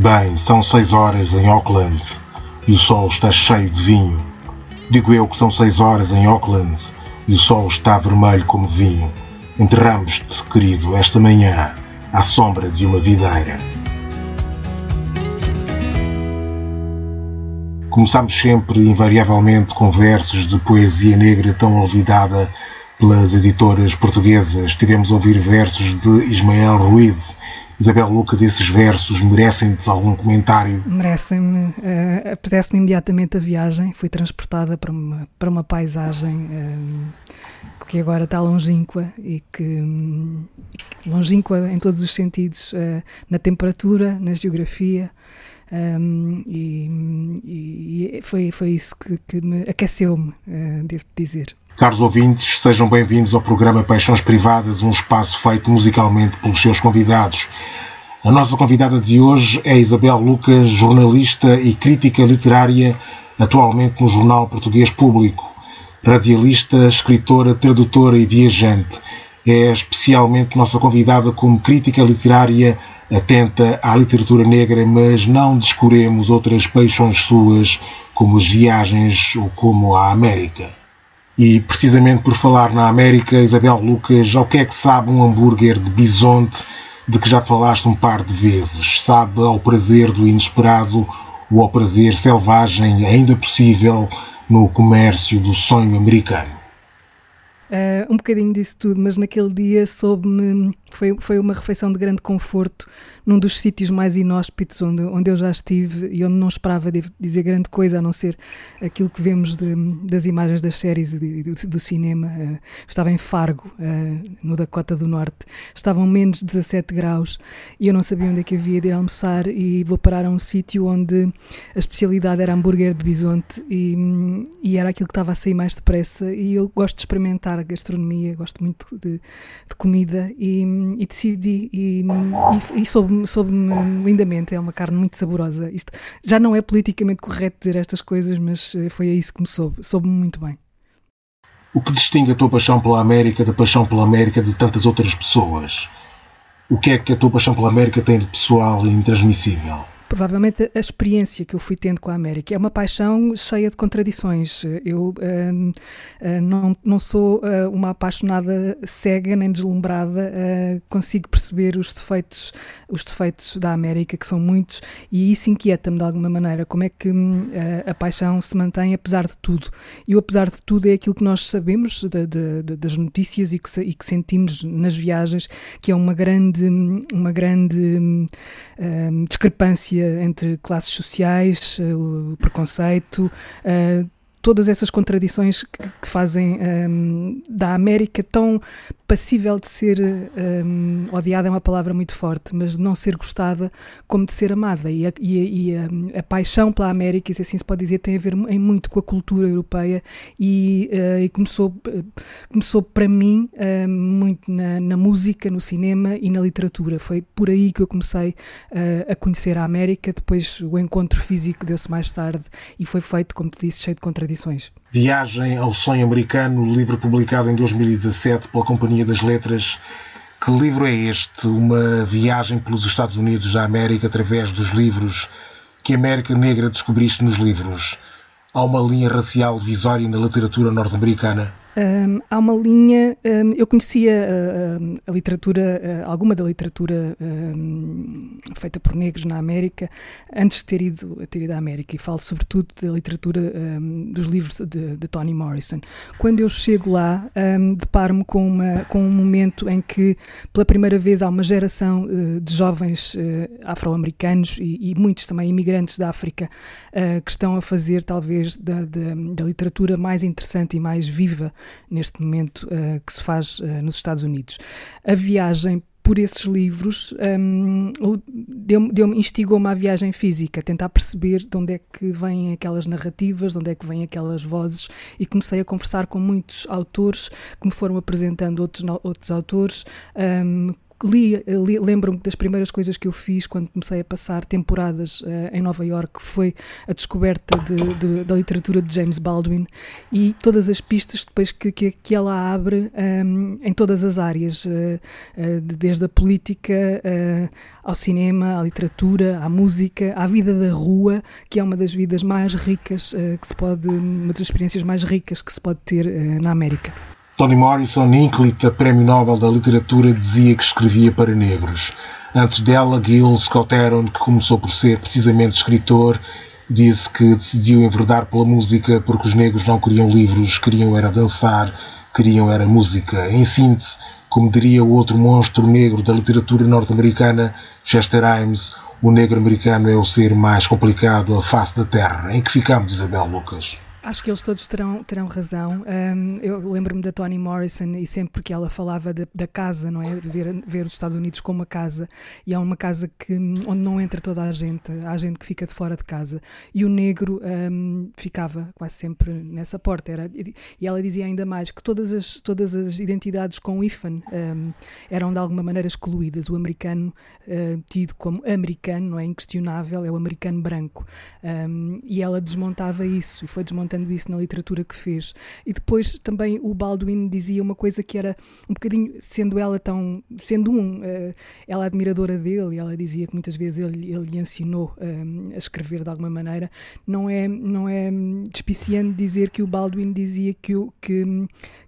Bem, são seis horas em Auckland e o sol está cheio de vinho. Digo eu que são seis horas em Auckland e o sol está vermelho como vinho. Enterramos-te, querido, esta manhã, à sombra de uma videira. Começamos sempre, invariavelmente, com versos de poesia negra tão olvidada pelas editoras portuguesas. Tivemos a ouvir versos de Ismael Ruiz, Isabel Lucas, esses versos merecem-te algum comentário? Merecem-me. Uh, Apetece-me imediatamente a viagem. Fui transportada para uma, para uma paisagem uh, que agora está longínqua e que. Um, longínqua em todos os sentidos, uh, na temperatura, na geografia. Um, e, e, foi, foi isso que, que me aqueceu-me, devo dizer. Caros ouvintes, sejam bem-vindos ao programa Paixões Privadas, um espaço feito musicalmente pelos seus convidados. A nossa convidada de hoje é Isabel Lucas, jornalista e crítica literária, atualmente no Jornal Português Público. Radialista, escritora, tradutora e viajante. É especialmente nossa convidada como crítica literária atenta à literatura negra, mas não descuremos outras paixões suas, como as viagens ou como a América. E precisamente por falar na América, Isabel Lucas, ao que é que sabe um hambúrguer de bisonte de que já falaste um par de vezes? Sabe ao prazer do inesperado ou ao prazer selvagem ainda possível no comércio do sonho americano? Uh, um bocadinho disso tudo, mas naquele dia soube-me. Foi, foi uma refeição de grande conforto num dos sítios mais inóspitos onde, onde eu já estive e onde não esperava dizer grande coisa a não ser aquilo que vemos de, das imagens das séries e do, do, cinema. Uh, estava em Fargo, uh, no Dakota do Norte. Estavam menos 17 graus e eu não sabia onde é que havia de ir almoçar e vou parar a um sítio onde a especialidade era hambúrguer de bisonte e, e era aquilo que estava a sair mais depressa e eu gosto de experimentar a gastronomia, gosto muito de, de comida e, e decidi e, e, e soube-me soube lindamente, é uma carne muito saborosa. Isto já não é politicamente correto dizer estas coisas, mas eh, foi a isso que me soube, soube-me muito bem. O que distingue a tua paixão pela América da paixão pela América de tantas outras pessoas? O que é que a tua paixão pela América tem de pessoal e intransmissível? Provavelmente a experiência que eu fui tendo com a América. É uma paixão cheia de contradições. Eu uh, uh, não, não sou uh, uma apaixonada cega nem deslumbrada, consigo perceber os defeitos, os defeitos da América, que são muitos, e isso inquieta-me de alguma maneira. Como é que a paixão se mantém apesar de tudo? E o apesar de tudo é aquilo que nós sabemos de, de, de, das notícias e que, e que, sentimos nas viagens, que é uma grande, uma grande discrepância entre classes sociais, eh, o preconceito, eh, todas essas contradições que, que fazem um, da América tão passível de ser um, odiada é uma palavra muito forte, mas de não ser gostada como de ser amada. E a, e a, e a, a paixão pela América, se assim se pode dizer, tem a ver em muito com a cultura europeia e, uh, e começou, uh, começou para mim uh, muito na, na, música, no cinema e na literatura. Foi por aí que eu comecei a conhecer a América. Depois o encontro físico deu-se mais tarde e foi feito, como te disse, cheio de contradições tradições. Viagem ao Sonho Americano, livro publicado em 2017 pela Companhia das Letras. Que livro é este? Uma viagem pelos Estados Unidos da América através dos livros. Que América Negra descobriste nos livros? Há uma linha racial divisória na literatura norte-americana? Um, há uma linha. Um, eu conhecia uh, a literatura, uh, alguma da literatura um, feita por negros na América, antes de ter ido, ter ido à América, e falo sobretudo da literatura dos livros de, de, Toni Morrison. Quando eu chego lá, deparo-me com, uma, com um momento em que, pela primeira vez, há uma geração uh, de jovens afro-americanos e, e, muitos também imigrantes da África que estão a fazer, talvez, da, da, da literatura mais interessante e mais viva neste momento uh, que se faz uh, nos Estados Unidos. A viagem por esses livros um, deu, instigou-me à viagem física, tentar perceber de onde é que vêm aquelas narrativas, de onde é que vêm aquelas vozes e comecei a conversar com muitos autores que me foram apresentando outros, outros autores um, li, li lembro-me das primeiras coisas que eu fiz quando comecei a passar temporadas uh, em Nova York foi a descoberta de, de, da literatura de James Baldwin e todas as pistas depois que, que, que ela abre um, em todas as áreas, uh, uh, desde a política ao cinema, à literatura, à música, à vida da rua, que é uma das vidas mais ricas que se pode, uma das experiências mais ricas que se pode ter na América. Toni Morrison, ínclita Prémio Nobel da Literatura, dizia que escrevia para negros. Antes dela, Gil Scott Aaron, que começou por ser precisamente escritor, disse que decidiu enverdar pela música porque os negros não queriam livros, queriam era dançar, queriam era música. Em síntese, como diria o outro monstro negro da literatura norte-americana, Chester Himes, o negro americano é o ser mais complicado à face da Terra. Em que ficamos, Isabel Lucas? Acho que eles todos terão, terão razão. Um, eu lembro-me da Toni Morrison e sempre que ela falava de, da casa, não é? Ver, ver os Estados Unidos como uma casa e é uma casa que, onde não entra toda a gente, há gente que fica de fora de casa. E o negro um, ficava quase sempre nessa porta. Era, e ela dizia ainda mais que todas as, todas as identidades com IFAN um, eram de alguma maneira excluídas. O americano, uh, tido como americano, não é inquestionável, é o americano branco. e ela desmontava isso, foi desmontando contando isso na literatura que fez. E depois também o Baldwin dizia uma coisa que era um bocadinho, sendo ela tão, sendo um, uh, ela admiradora dele, ela dizia que muitas vezes ele, ele lhe ensinou uh, a escrever de alguma maneira, não é, não é despiciando dizer que o Baldwin dizia que, que,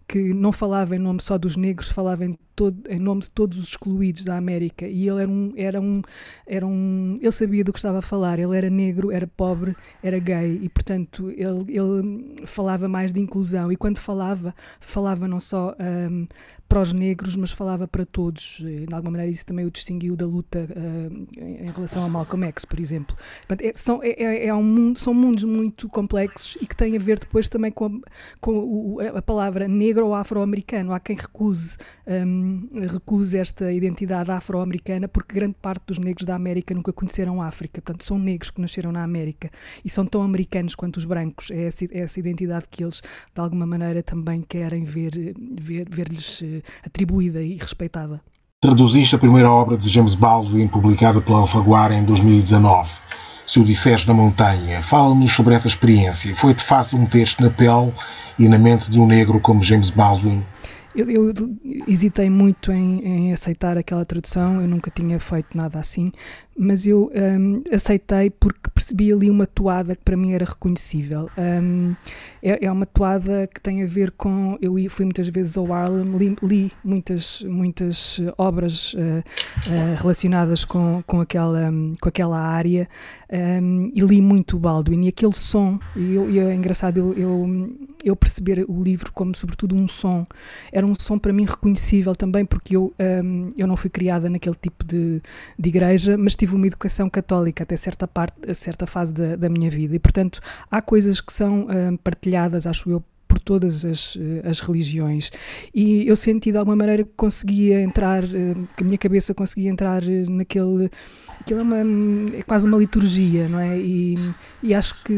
que não falava em nome só dos negros, falava em, todo, em nome de todos os excluídos da América. E ele era um, era um, era um, ele sabia do que estava a falar. Ele era negro, era pobre, era gay e, portanto, ele, ele falava mais de inclusão. E quando falava, falava não só um, para os negros, mas falava para todos. De alguma maneira, isso também o distinguiu da luta uh, em relação a Malcolm X, por exemplo. Portanto, é, são, é, é, é um mundo, são mundos muito complexos e que têm a ver depois também com, a, com a palavra negro ou afro-americano. Há quem recuse, um, recuse esta identidade afro-americana porque grande parte dos negros da América nunca conheceram a África. Portanto, são negros que nasceram na América e são tão americanos quanto os brancos. É essa, é essa identidade que eles, de alguma maneira, também querem ver, ver, ver-lhes eh, atribuída e respeitada. Traduziste a primeira obra de James Baldwin, publicada pela Alfaguara em 2019. Se o disseres na montanha, fala-nos sobre essa experiência. Foi-te fácil meter-te na pele e na mente de um negro como James Baldwin? Eu, eu hesitei muito em, em, aceitar aquela tradução, eu nunca tinha feito nada assim, mas eu um, aceitei porque percebi ali uma toada que para mim era reconhecível. Um, é, é, uma toada que tem a ver com. Eu fui muitas vezes ao Harlem, li, li muitas, muitas obras uh, uh, relacionadas com, com, aquela, um, com aquela área um, e li muito o Baldwin. E aquele som, e, eu, e é engraçado eu, eu, eu, perceber o livro como, sobretudo, um som. Era um som para mim reconhecível também, porque eu, hum, eu não fui criada naquele tipo de, de igreja, mas tive uma educação católica até certa parte, certa fase da, da minha vida. E, portanto, há coisas que são uh, partilhadas, acho eu, por todas as, eh, as religiões. E eu senti de alguma maneira que conseguia entrar, eh, que a minha cabeça conseguia entrar naquele. Aquilo é, uma, é quase uma liturgia, não é? E, e acho que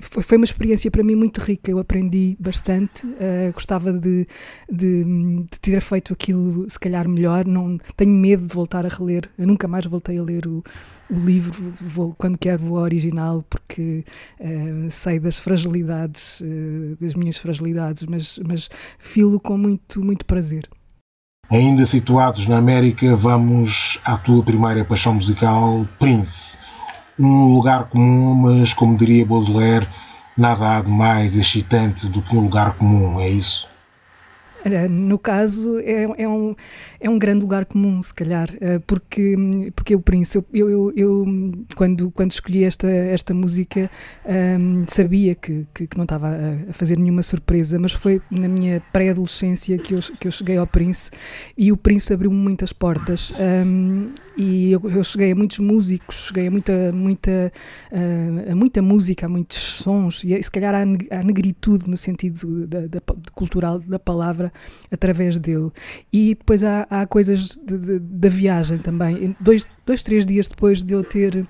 foi, uma experiência para mim muito rica. Eu aprendi bastante, uh, gostava de, de, de, ter feito aquilo, se calhar, melhor. Não, tenho medo de voltar a reler. Eu nunca mais voltei a ler o, o livro, vou, quando quero vou ao original, porque uh, sei das fragilidades, uh, das minhas fragilidades, mas, mas filo com muito, muito prazer. Ainda situados na América, vamos à tua primeira paixão musical, Prince. Um lugar comum, mas como diria Baudelaire, nada há de mais excitante do que um lugar comum, é isso? No caso, é, é, um, é um grande lugar comum, se calhar, eh, porque, porque o Prince, eu, eu, eu, quando, quando escolhi esta, esta música, um, ehm, sabia que, que, que, não estava a fazer nenhuma surpresa, mas foi na minha pré-adolescência que eu, que eu cheguei ao Prince e o Prince abriu-me muitas portas. Um, ehm, e eu, eu, cheguei a muitos músicos, cheguei a muita, muita, uh, a muita música, a muitos sons, e se calhar à negritude no sentido da, da, cultural da palavra através dele. E depois há, há coisas da viagem também. Dois, dois, três dias depois de eu ter,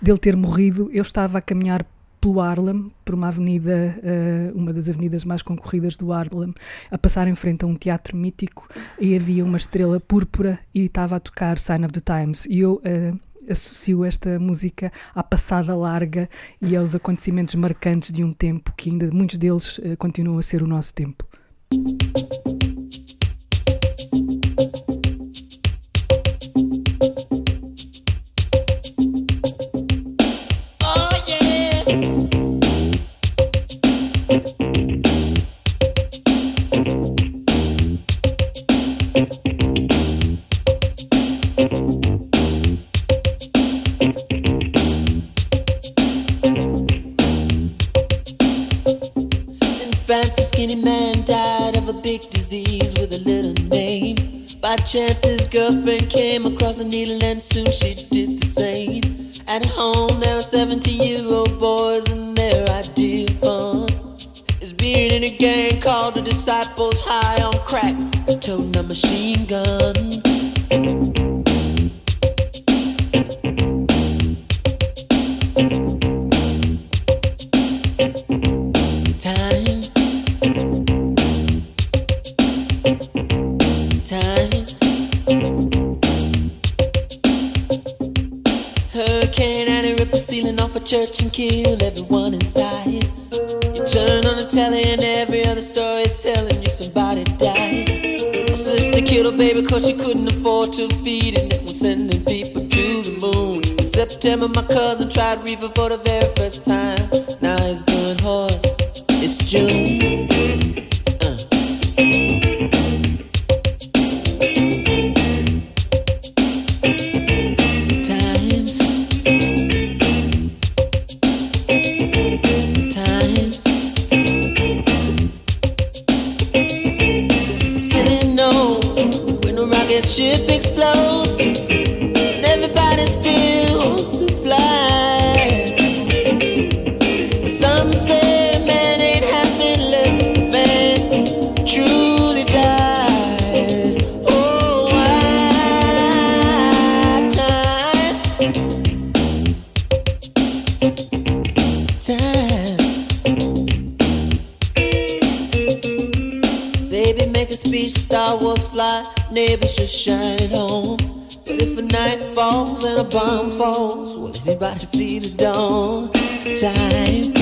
dele ter morrido, eu estava a caminhar pelo Harlem, por uma avenida, uh, uma das avenidas mais concorridas do Harlem, a passar em frente a um teatro mítico e havia uma estrela púrpura e estava a tocar Sign of the Times. E eu uh, associo esta música à passada larga e aos acontecimentos marcantes de um tempo que ainda muitos deles uh, continuam a ser o nosso tempo. Chance his girlfriend came across a needle and soon she did the same. At home there were 17 year old boys and their idea of fun is being in a gang called the Disciples High on Crack, toting a machine church and kill everyone inside. You turn on the telly and every other story is telling you somebody died. My sister killed her baby cause she couldn't afford to feed it. And was sending people to the moon. In September, my cousin tried reefer for the very first time. Now he's doing horse. It's June. my neighbors should shine at home. But if a night falls and a bomb falls, will everybody see the dawn? Time.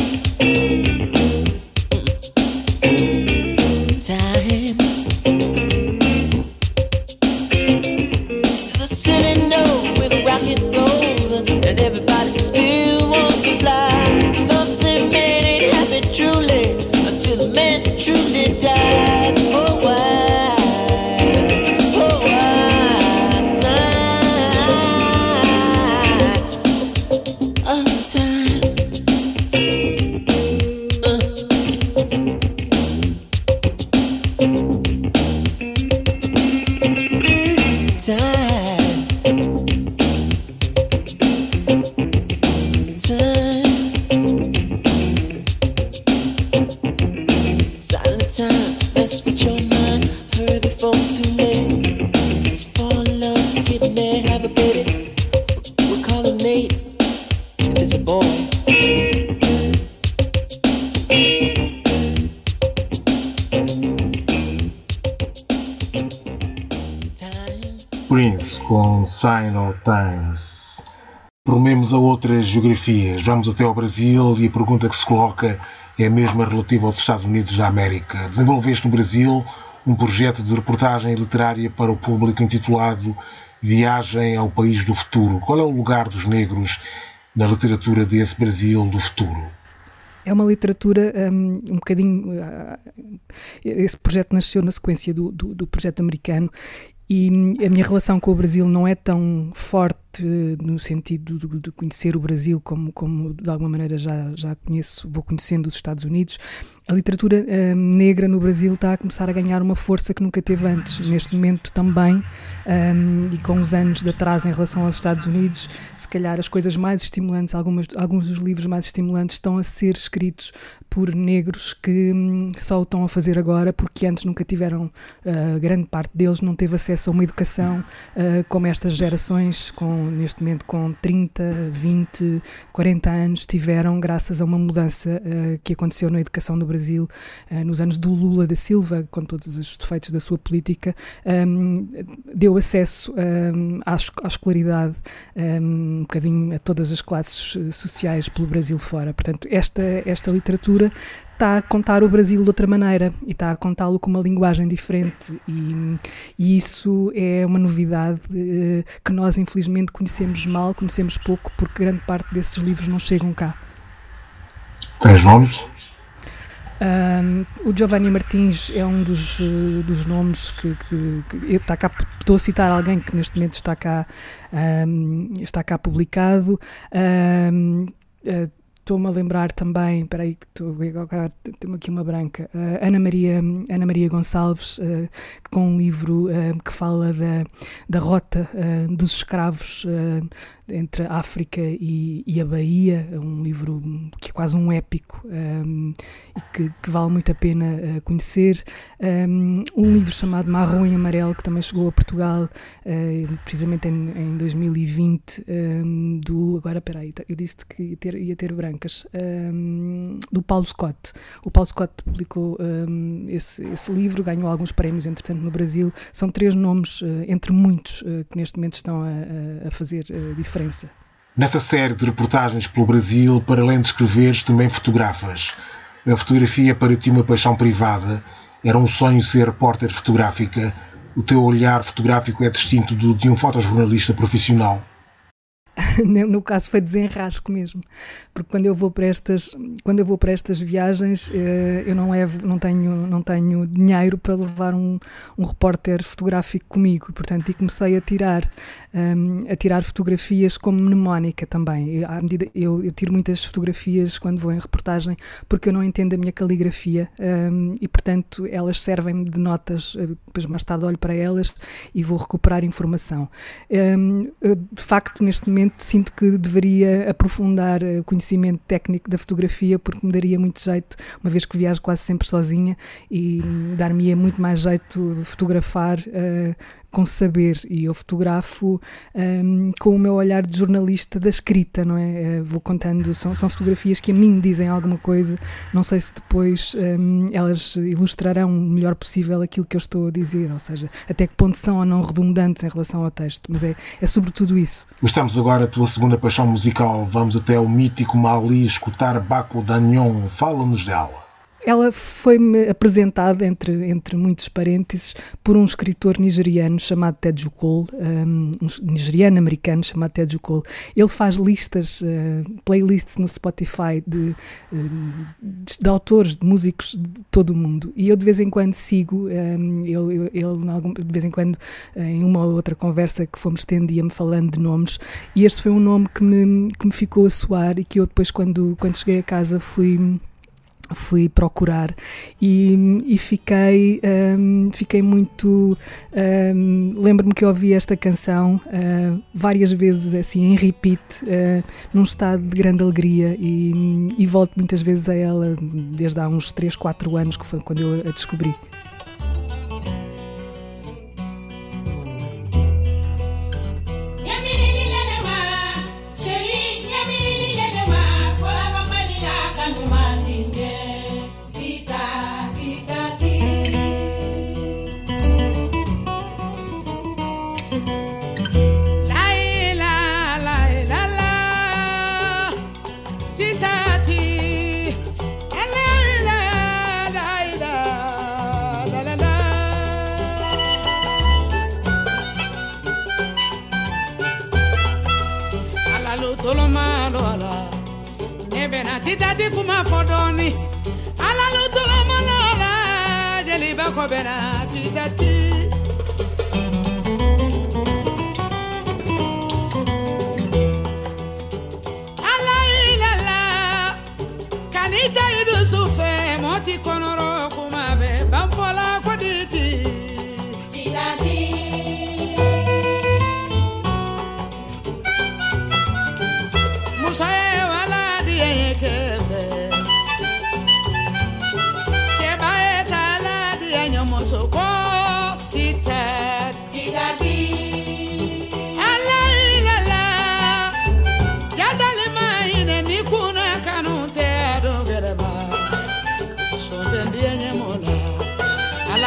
Sign of Times. Promemos a outras geografias. Vamos até ao Brasil e a pergunta que se coloca é a mesma relativa aos Estados Unidos da América. Desenvolveste no Brasil um projeto de reportagem literária para o público intitulado Viagem ao País do Futuro. Qual é o lugar dos negros na literatura desse Brasil do futuro? É uma literatura um, um bocadinho. Uh, esse projeto nasceu na sequência do, do, do projeto americano e a minha relação com o Brasil não é tão forte no sentido de, de, conhecer o Brasil como, como de alguma maneira já, já conheço, vou conhecendo os Estados Unidos. A literatura uh, negra no Brasil está a começar a ganhar uma força que nunca teve antes. Neste momento também, um, e com os anos de atraso em relação aos Estados Unidos, se calhar as coisas mais estimulantes, algumas, alguns dos livros mais estimulantes estão a ser escritos por negros que um, só o estão a fazer agora porque antes nunca tiveram, uh, grande parte deles não teve acesso a uma educação uh, como estas gerações com neste momento com 30, 20, 40 anos, tiveram graças a uma mudança uh, que aconteceu na educação no Brasil uh, nos anos do Lula da Silva, com todos os defeitos da sua política, um, deu acesso um, à, à escolaridade um, um bocadinho a todas as classes sociais pelo Brasil fora. Portanto, esta, esta literatura está a contar o Brasil de outra maneira e está a contá-lo com uma linguagem diferente e, e isso é uma novidade uh, que nós infelizmente conhecemos mal, conhecemos pouco porque grande parte desses livros não chegam cá. Tens nomes? Um, o Giovanni Martins é um dos, uh, dos nomes que, que, que está cá, estou a citar alguém que neste momento está cá, um, está cá publicado. Um, uh, Estou-me a lembrar também, espera aí, tenho aqui uma branca, uh, Ana, Maria, Ana Maria Gonçalves, uh, com um livro uh, que fala da, da rota dos escravos entre a África e, e, a Bahia, um livro que é quase um épico um, e que, que, vale muito a pena uh, conhecer. Um, um, livro chamado Marrom e Amarelo, que também chegou a Portugal uh, precisamente em, em 2020, um, do. Agora, peraí, eu disse que ia ter, ia ter brancas, do Paulo Scott. O Paulo Scott publicou esse, esse, livro, ganhou alguns prémios, entretanto, no Brasil. São três nomes, uh, entre muitos, que neste momento estão a, a fazer diferença diferença. Nessa série de reportagens pelo Brasil, para além de escreveres, também fotografas. A fotografia para ti uma paixão privada. Era um sonho ser repórter fotográfica. O teu olhar fotográfico é distinto do de um fotojornalista profissional. no caso foi desenrasco mesmo, porque quando eu vou para estas, quando eu vou para estas viagens, eh, eu não levo, não tenho, não tenho dinheiro para levar um, um repórter fotográfico comigo, portanto, e comecei a tirar, um, a tirar fotografias como mnemónica também. À medida, eu, eu, tiro muitas fotografias quando vou em reportagem, porque eu não entendo a minha caligrafia um, e, portanto, elas servem-me de notas, eh, depois mais tarde olho para elas e vou recuperar informação. Um, de facto, neste momento sinto que deveria aprofundar o conhecimento técnico da fotografia porque me daria muito jeito, uma vez que viajo quase sempre sozinha e dar-me muito mais jeito fotografar uh, com saber e eu fotografo um, com o meu olhar de jornalista da escrita, não é? Uh, vou contando, são, são fotografias que a mim me dizem alguma coisa, não sei se depois um, elas ilustrarão o melhor possível aquilo que eu estou a dizer, ou seja, até que ponto são ou não redundantes em relação ao texto, mas é, é sobretudo isso. Estamos agora a tua segunda paixão musical, vamos até o mítico Mali escutar Baco Dagnon, fala-nos dela. Ela foi-me apresentada, entre, entre muitos parênteses, por um escritor nigeriano chamado Teju Cole, um, um nigeriano-americano chamado Teju Cole. Ele faz listas, uh, playlists no Spotify de, de, de, autores, de músicos de todo o mundo. E eu de vez em quando sigo, um, ele, ele, de vez em quando, em uma ou outra conversa que fomos tendo, ia-me falando de nomes, e este foi um nome que me, que me ficou a soar e que eu depois, quando, quando cheguei a casa, fui fui procurar e, e fiquei um, fiquei muito um, lembro-me que ouvi esta canção uh, várias vezes assim em repeat uh, num estado de grande alegria e, e volto muitas vezes a ela desde há uns 3, 4 anos que foi quando eu a descobri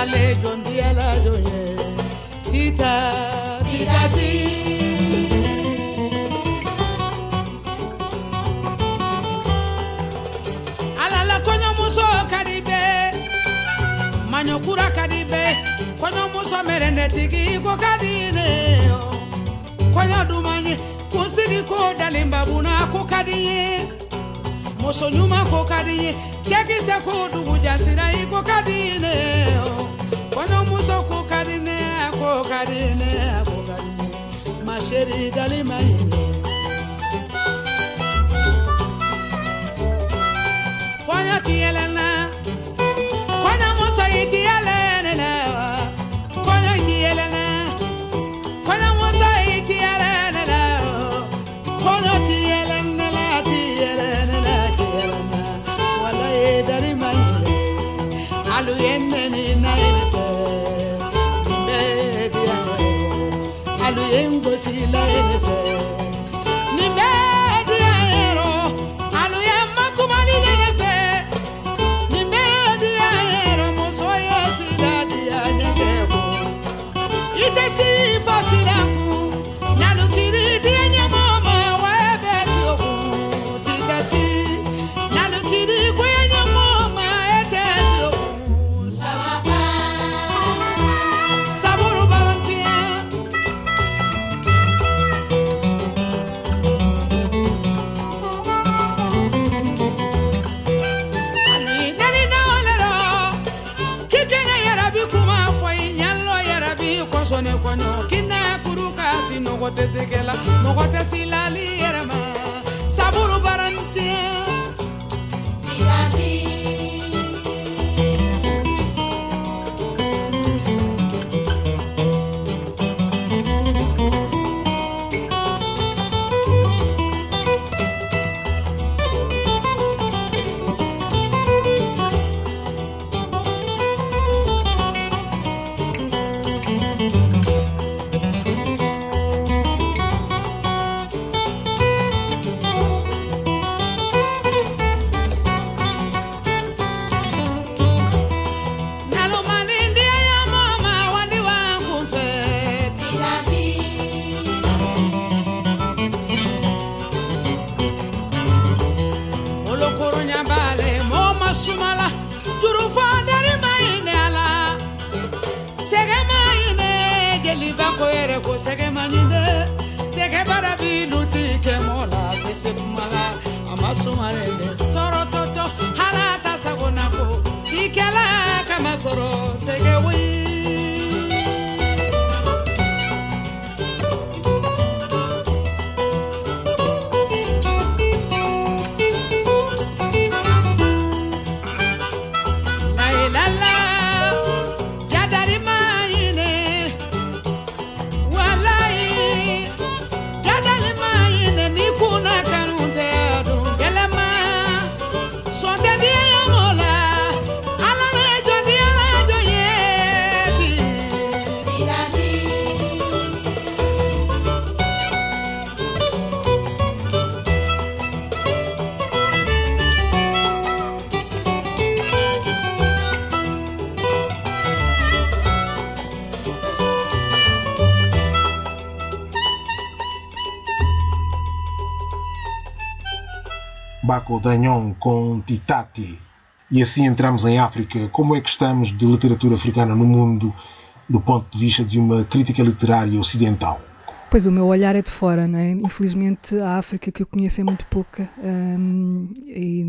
alale jondi ala joye tita tita ti alala kɔɲɔmuso ka di bɛɛ maɲɔkura ka di bɛɛ kɔɲɔmuso mɛrɛndɛtigi ko ka di ne kɔɲɔ duman kunsigi ko dalenbabuna ko ka di ye muso ɲuman ko ka di ye cɛkisɛ ko dugu jasira i ko ka di ne kɔɲɔmuso ko ka di ne ko ka di ne ko ka di ne ma seri dali ma ɲi kɔɲɔ ti yɛlɛnna kɔɲɔmuso i ti kò sí láyé fẹ́. Baco Danhon com Titati. E assim entramos em África. Como é que estamos de literatura africana no mundo do ponto de vista de uma crítica literária ocidental? Pois o meu olhar é de fora, não é? Infelizmente a África que eu conheço é muito pouca e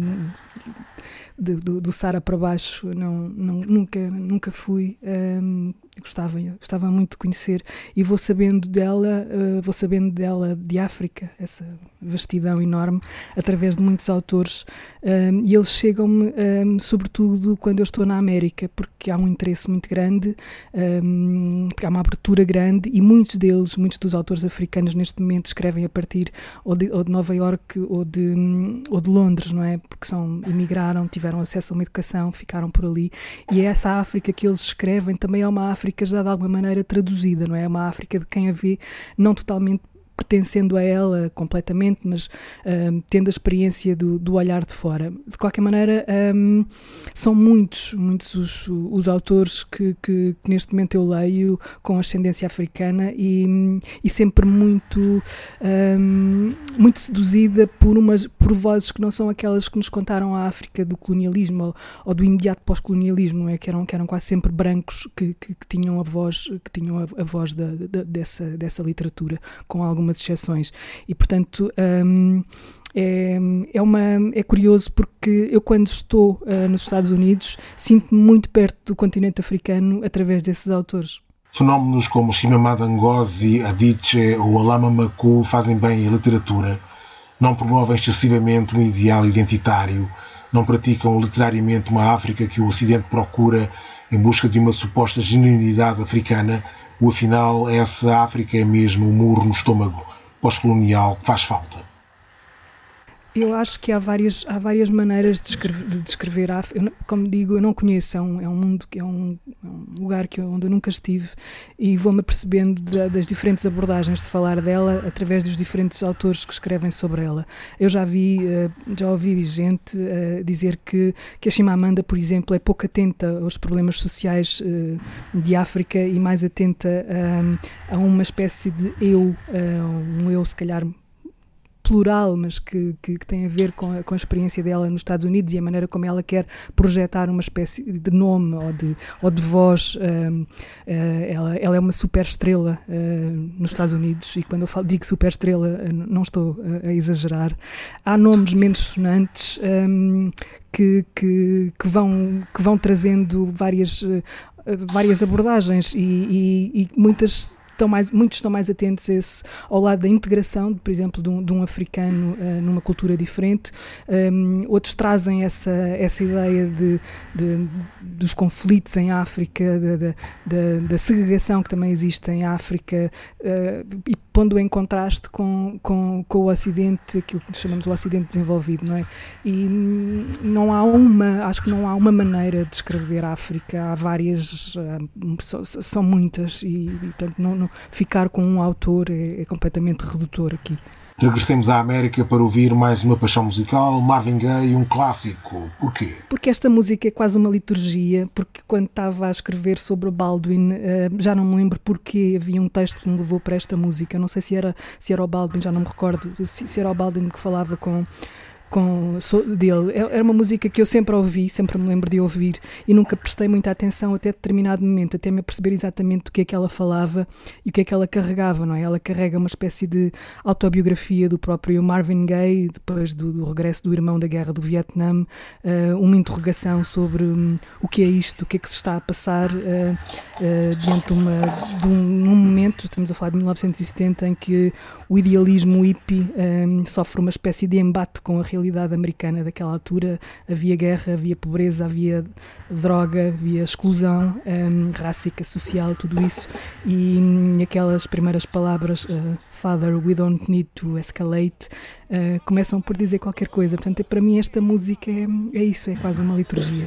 de- do, do Sara para baixo não, não- nunca, nunca fui. hum, gostava, gostava muito de conhecer e vou sabendo dela, eh, vou sabendo dela de África, essa vastidão enorme, através de muitos autores hum, e eles chegam-me hum, sobretudo quando eu estou na América, porque há um interesse muito grande, porque há uma abertura grande e muitos deles, muitos dos autores africanos neste momento escrevem a partir ou de, ou de Nova Iorque ou de, hum, ou de Londres, não é? Porque são, emigraram, tiveram acesso a uma educação, ficaram por ali e é essa África que eles escrevem também é uma África já de alguma maneira traduzida, não é? É uma África de quem a vê não totalmente pertencendo a ela completamente, mas um, tendo a experiência do, do, olhar de fora. De qualquer maneira, um, são muitos, muitos os, os autores que, que, que, neste momento eu leio com ascendência africana e, e sempre muito, um, muito seduzida por, umas, por vozes que não são aquelas que nos contaram a África do colonialismo ou, ou do imediato pós-colonialismo, é? que, eram, que eram quase sempre brancos que, que, que tinham a voz, que tinham a, a voz da, da, dessa, dessa literatura, com algumas exceções. E, portanto, um, é, é, uma, é curioso porque eu, quando estou uh, nos Estados Unidos, sinto-me muito perto do continente africano através desses autores. Fenómenos como Chimamanda Ngozi Adichie ou Alama Maku fazem bem a literatura, não promovem excessivamente um ideal identitário, não praticam literariamente uma África que o Ocidente procura em busca de uma suposta genuinidade africana, ou afinal essa África é mesmo o um murro no estômago pós-colonial que faz falta. Eu acho que há várias, há várias maneiras de de descrever a África. Como digo, eu não conheço, é um, é um mundo, é um, é um lugar que eu, onde eu nunca estive e vou-me apercebendo das diferentes abordagens de falar dela através dos diferentes autores que escrevem sobre ela. Eu já vi, eh, já ouvi gente uh, dizer que, que a Chimamanda, por exemplo, é pouco atenta aos problemas sociais uh, de África e mais atenta a uma espécie de eu, um eu se calhar plural, mas que, que, que, tem a ver com a, com a experiência dela nos Estados Unidos e a maneira como ela quer projetar uma espécie de nome ou de, ou de voz. Uh, uh, ela, ela é uma super estrela uh, nos Estados Unidos e quando eu falo, digo super estrela, não estou a exagerar. Há nomes menos sonantes um, que, que, que, vão, que vão trazendo várias, várias abordagens e, e, e muitas estão mais, muitos estão mais atentos esse, ao lado da integração, por exemplo, de um, de um africano uh, numa cultura diferente. Um, outros trazem essa, essa ideia de, de dos conflitos em África, da segregação que também existe em África, uh, e pondo em contraste com, com, com o Ocidente, aquilo que chamamos o Ocidente desenvolvido, não é? E não há uma, acho que não há uma maneira de escrever a África, há várias, são muitas, e, e portanto não, não, ficar com um autor é, é completamente redutor aqui. Regressemos à América para ouvir mais uma paixão musical, Marvin Gaye, um clássico. Porquê? Porque esta música é quase uma liturgia, porque quando estava a escrever sobre Baldwin, eh, já não me lembro porque havia um texto que me levou para esta música. Não sei se era, se era o Baldwin, já não me recordo, se era o Baldwin que falava com com, dele. É, era uma música que eu sempre ouvi, sempre me lembro de ouvir e nunca prestei muita atenção até determinado momento, até me perceber exatamente do que é que ela falava e o que é que ela carregava, não é? Ela carrega uma espécie de autobiografia do próprio Marvin Gaye, depois do, do regresso do irmão da guerra do Vietnã, uh, uma interrogação sobre um, o que é isto, o que é que se está a passar uh, uh, diante de, uma, de um, num momento, estamos a falar de 1970, em que o idealismo hippie um, sofre uma espécie de embate com a realidade americana daquela altura. Havia guerra, havia pobreza, havia droga, havia exclusão um, rássica, social, tudo isso. E um, aquelas primeiras palavras, uh, Father, we don't need to escalate, uh, começam por dizer qualquer coisa. Portanto, para mim, esta música é, é isso, é quase uma liturgia.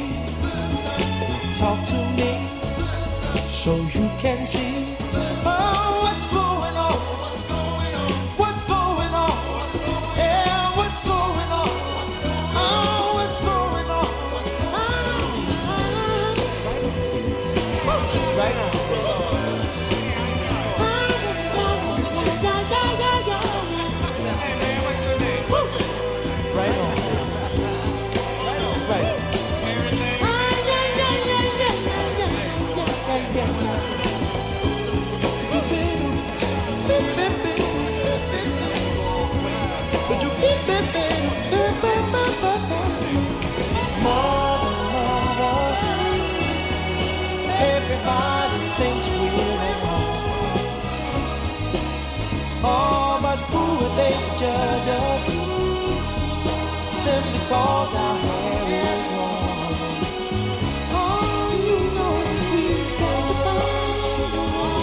So you can see oh, what's going on. cause. Oh, you know we got to find a way.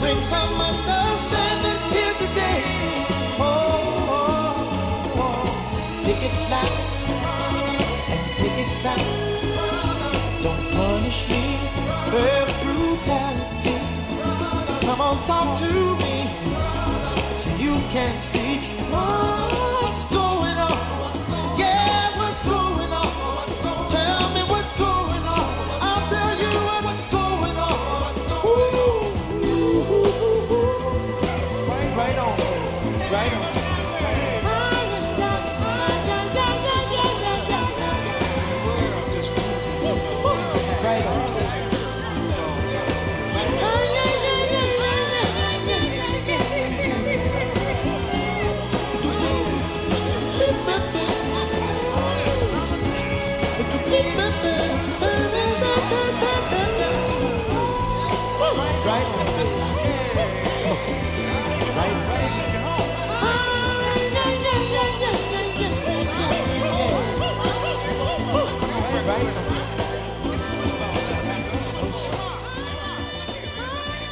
Bring some understanding here today. Oh, oh, oh. it and it sound. Don't punish me with brutality. Come on, talk to me. You can't see what's going on.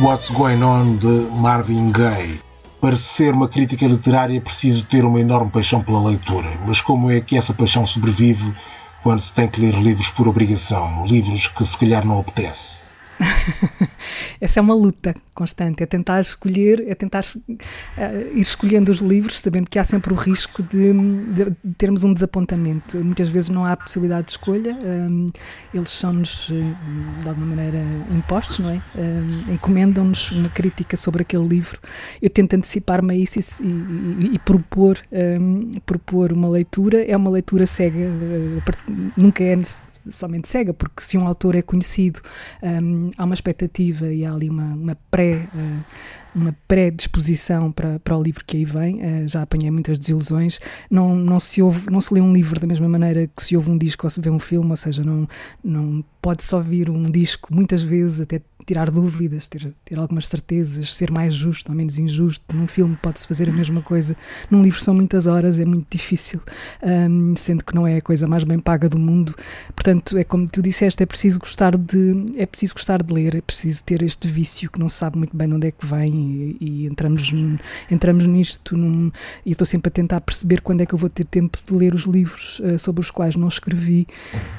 What's Going On de Marvin Gaye. Para ser uma crítica literária é preciso ter uma enorme paixão pela leitura, mas como é que essa paixão sobrevive quando se tem que ler livros por obrigação, livros que se calhar não apetece? Essa é uma luta constante, é tentar escolher, é tentar uh, ir escolhendo os livros, sabendo que há sempre o risco de, de, termos um desapontamento. Muitas vezes não há possibilidade de escolha, um, eles são-nos eh, de alguma maneira impostos, não é? Um, Encomendam-nos uma crítica sobre aquele livro. Eu tento antecipar-me a isso e, e, e propor, um, propor uma leitura. É uma leitura cega, nunca é necessário somente cega, porque se um autor é conhecido, um, há uma expectativa e há ali uma, uma pré. Uh, uma predisposição para, para o livro que aí vem, uh, já apanhei muitas desilusões. Não, não, se ouve, não se lê um livro da mesma maneira que se ouve um disco ou se vê um filme, ou seja, não, não pode-se ouvir um disco muitas vezes, até tirar dúvidas, ter, ter algumas certezas, ser mais justo ou menos injusto. Num filme pode-se fazer a mesma coisa. Num livro são muitas horas, é muito difícil, um, sendo que não é a coisa mais bem paga do mundo. Portanto, é como tu disseste, é preciso gostar de, é preciso gostar de ler, é preciso ter este vício que não se sabe muito bem de onde é que vem e, entramos, entramos nisto num, e estou sempre a tentar perceber quando é que eu vou ter tempo de ler os livros uh, sobre os quais não escrevi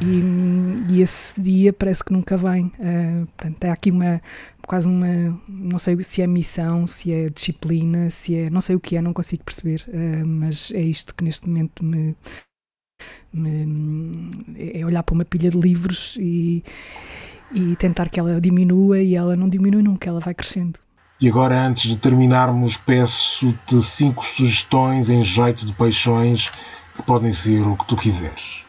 e, e esse dia parece que nunca vem. Uh, portanto, há aqui uma quase uma não sei se é missão, se é disciplina, se é não sei o que é, não consigo perceber, uh, mas é isto que neste momento me, me, é olhar para uma pilha de livros e, e tentar que ela diminua e ela não diminui nunca, ela vai crescendo. E agora, antes de terminarmos, peço-te cinco sugestões em jeito de paixões que podem ser o que tu quiseres.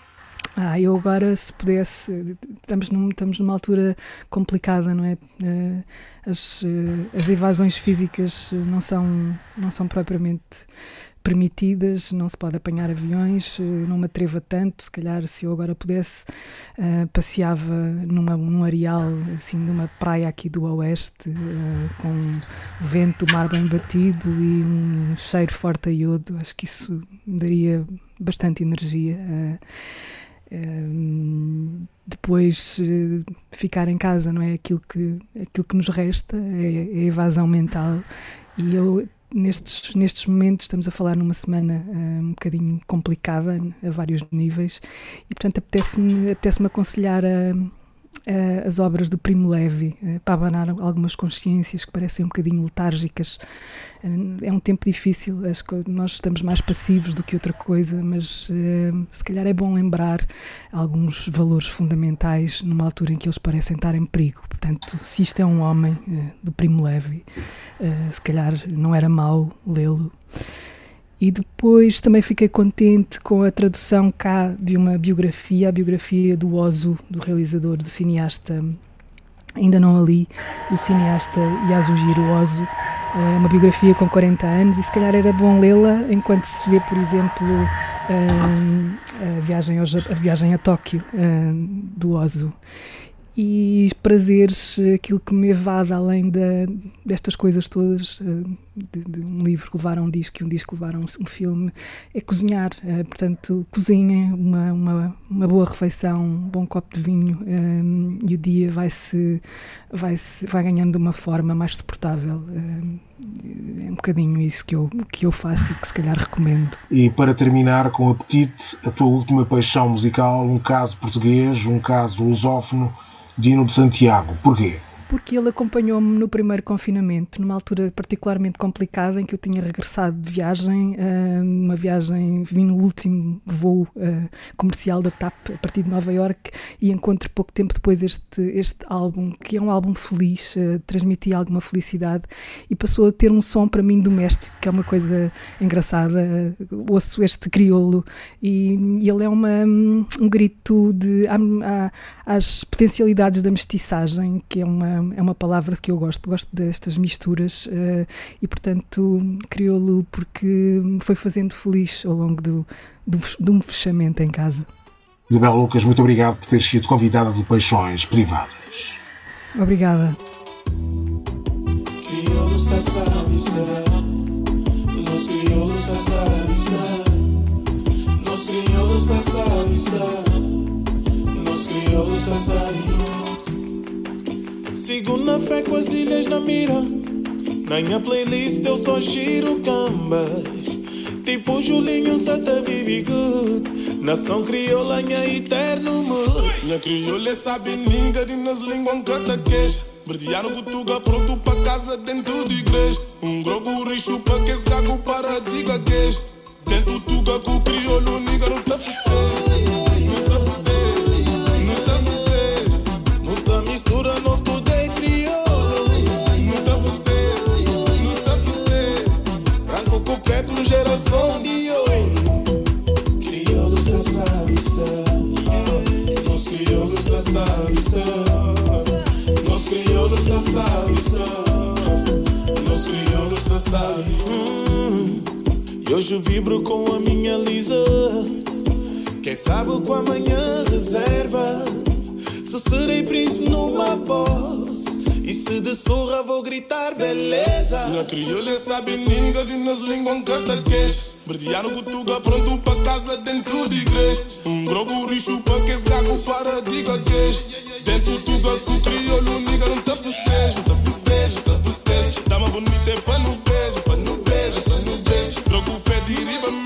Ah, eu agora, se pudesse, estamos, num, estamos numa altura complicada, não é? Eh, as, eh, as evasões físicas não são, não são propriamente permitidas, não se pode apanhar aviões, eh, não me atrevo a tanto, se calhar se eu agora pudesse, uh, passeava numa, num areal, assim, numa praia aqui do oeste, uh, com vento, mar bem batido e um cheiro forte a iodo, acho que isso daria bastante energia. Uh, depois ficar em casa não é aquilo que aquilo que nos resta é, é evasão mental e eu nestes, nestes momentos estamos a falar numa semana uh, um bocadinho complicada a vários níveis e portanto apetece-me apetece aconselhar a uh, as obras do Primo Levi, uh, para abanar algumas consciências que parecem um bocadinho letárgicas. Uh, é um tempo difícil, acho que nós estamos mais passivos do que outra coisa, mas se calhar é bom lembrar alguns valores fundamentais numa altura em que eles parecem estar em perigo. Portanto, se isto é um homem do Primo Levi, se calhar não era mau lê-lo. E depois também fiquei contente com a tradução cá de uma biografia, a biografia do Ozu, do realizador, do cineasta, ainda não a li, o cineasta Yasujiro Ozu. É uma biografia com 40 anos e se calhar era bom lê-la enquanto se vê, por exemplo, a viagem, a viagem a Tóquio do Ozu. E prazeres, aquilo que me evade além destas coisas todas, de, de, um livro levar a um disco e um disco levar a um, um filme, é cozinhar. portanto, cozinhem uma, uma, uma, boa refeição, um bom copo de vinho um, e o dia vai, -se, vai, -se, vai ganhando uma forma mais suportável. Um, é um bocadinho isso que eu, que eu faço e que se calhar recomendo. E para terminar com apetite, a tua última paixão musical, um caso português, um caso lusófono, Dino de Santiago. Porquê? Porque ele acompanhou-me no primeiro confinamento, numa altura particularmente complicada em que eu tinha regressado de viagem, uh, uma viagem, vim no último voo uh, comercial da TAP a partir de Nova York e encontro pouco tempo depois este, este álbum, que é um álbum feliz, uh, transmitia alguma felicidade e passou a ter um som para mim doméstico, que é uma coisa engraçada. Ouço este crioulo e, e ele é uma, um grito de, às potencialidades da mestiçagem, que é uma é uma palavra que eu gosto, gosto destas misturas uh, e, portanto, criou-lo porque me foi fazendo feliz ao longo do, do, de um fechamento em casa. Isabel Lucas, muito obrigado por ter sido convidada do Peixões Privadas. Obrigada. Crioulos da Savista, nos crioulos da Savista, nos crioulos da Savista, nos crioulos da Savista. Sigo na fé com as ilhas na mira. Na minha playlist eu só giro cambas. Tipo Julinho Santa Vivi Good. Nação crioula, minha eterno mood. Minha crioula sabe ninga de nas línguas um cataqueja. Verdear no Portugal pronto para casa dentro de igreja. Um grogo rixo para que esse gago para diga queijo. Dentro do tuga com o crioulo, niga não tá festejo. Não tá festejo, não tá festejo. Não tá mistura, não geração de ouro. Crioulos da Savista, nós crioulos da Savista, nós crioulos da Savista, nós crioulos da Savista. Hum, e hoje vibro com a minha Lisa. Quem sabe o que amanhã reserva? Se serei príncipe numa voz. Se de surra vou gritar beleza. Na crioula sabe ninguém de nas línguas um cataquês. Verdear no Portugal pronto para casa dentro de igreja. Um grogo rixo para que esse gago para diga queijo Dentro do tuga com o crioulo niga não te festejo Não te festejo, não te festejo Dá uma bonita é para no beijo, para no beijo, para no beijo. Drogo fé de riba